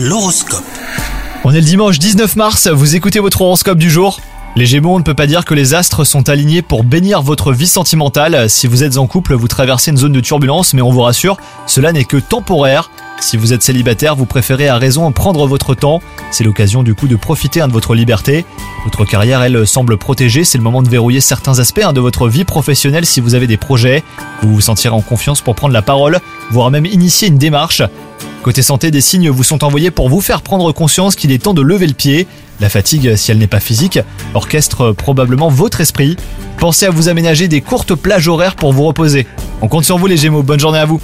L'horoscope. On est le dimanche 19 mars, vous écoutez votre horoscope du jour. Les Gémeaux, on ne peut pas dire que les astres sont alignés pour bénir votre vie sentimentale. Si vous êtes en couple, vous traversez une zone de turbulence, mais on vous rassure, cela n'est que temporaire. Si vous êtes célibataire, vous préférez à raison prendre votre temps. C'est l'occasion du coup de profiter hein, de votre liberté. Votre carrière, elle, semble protégée. C'est le moment de verrouiller certains aspects hein, de votre vie professionnelle si vous avez des projets. Vous vous sentirez en confiance pour prendre la parole, voire même initier une démarche. Côté santé, des signes vous sont envoyés pour vous faire prendre conscience qu'il est temps de lever le pied. La fatigue, si elle n'est pas physique, orchestre probablement votre esprit. Pensez à vous aménager des courtes plages horaires pour vous reposer. On compte sur vous les Gémeaux, bonne journée à vous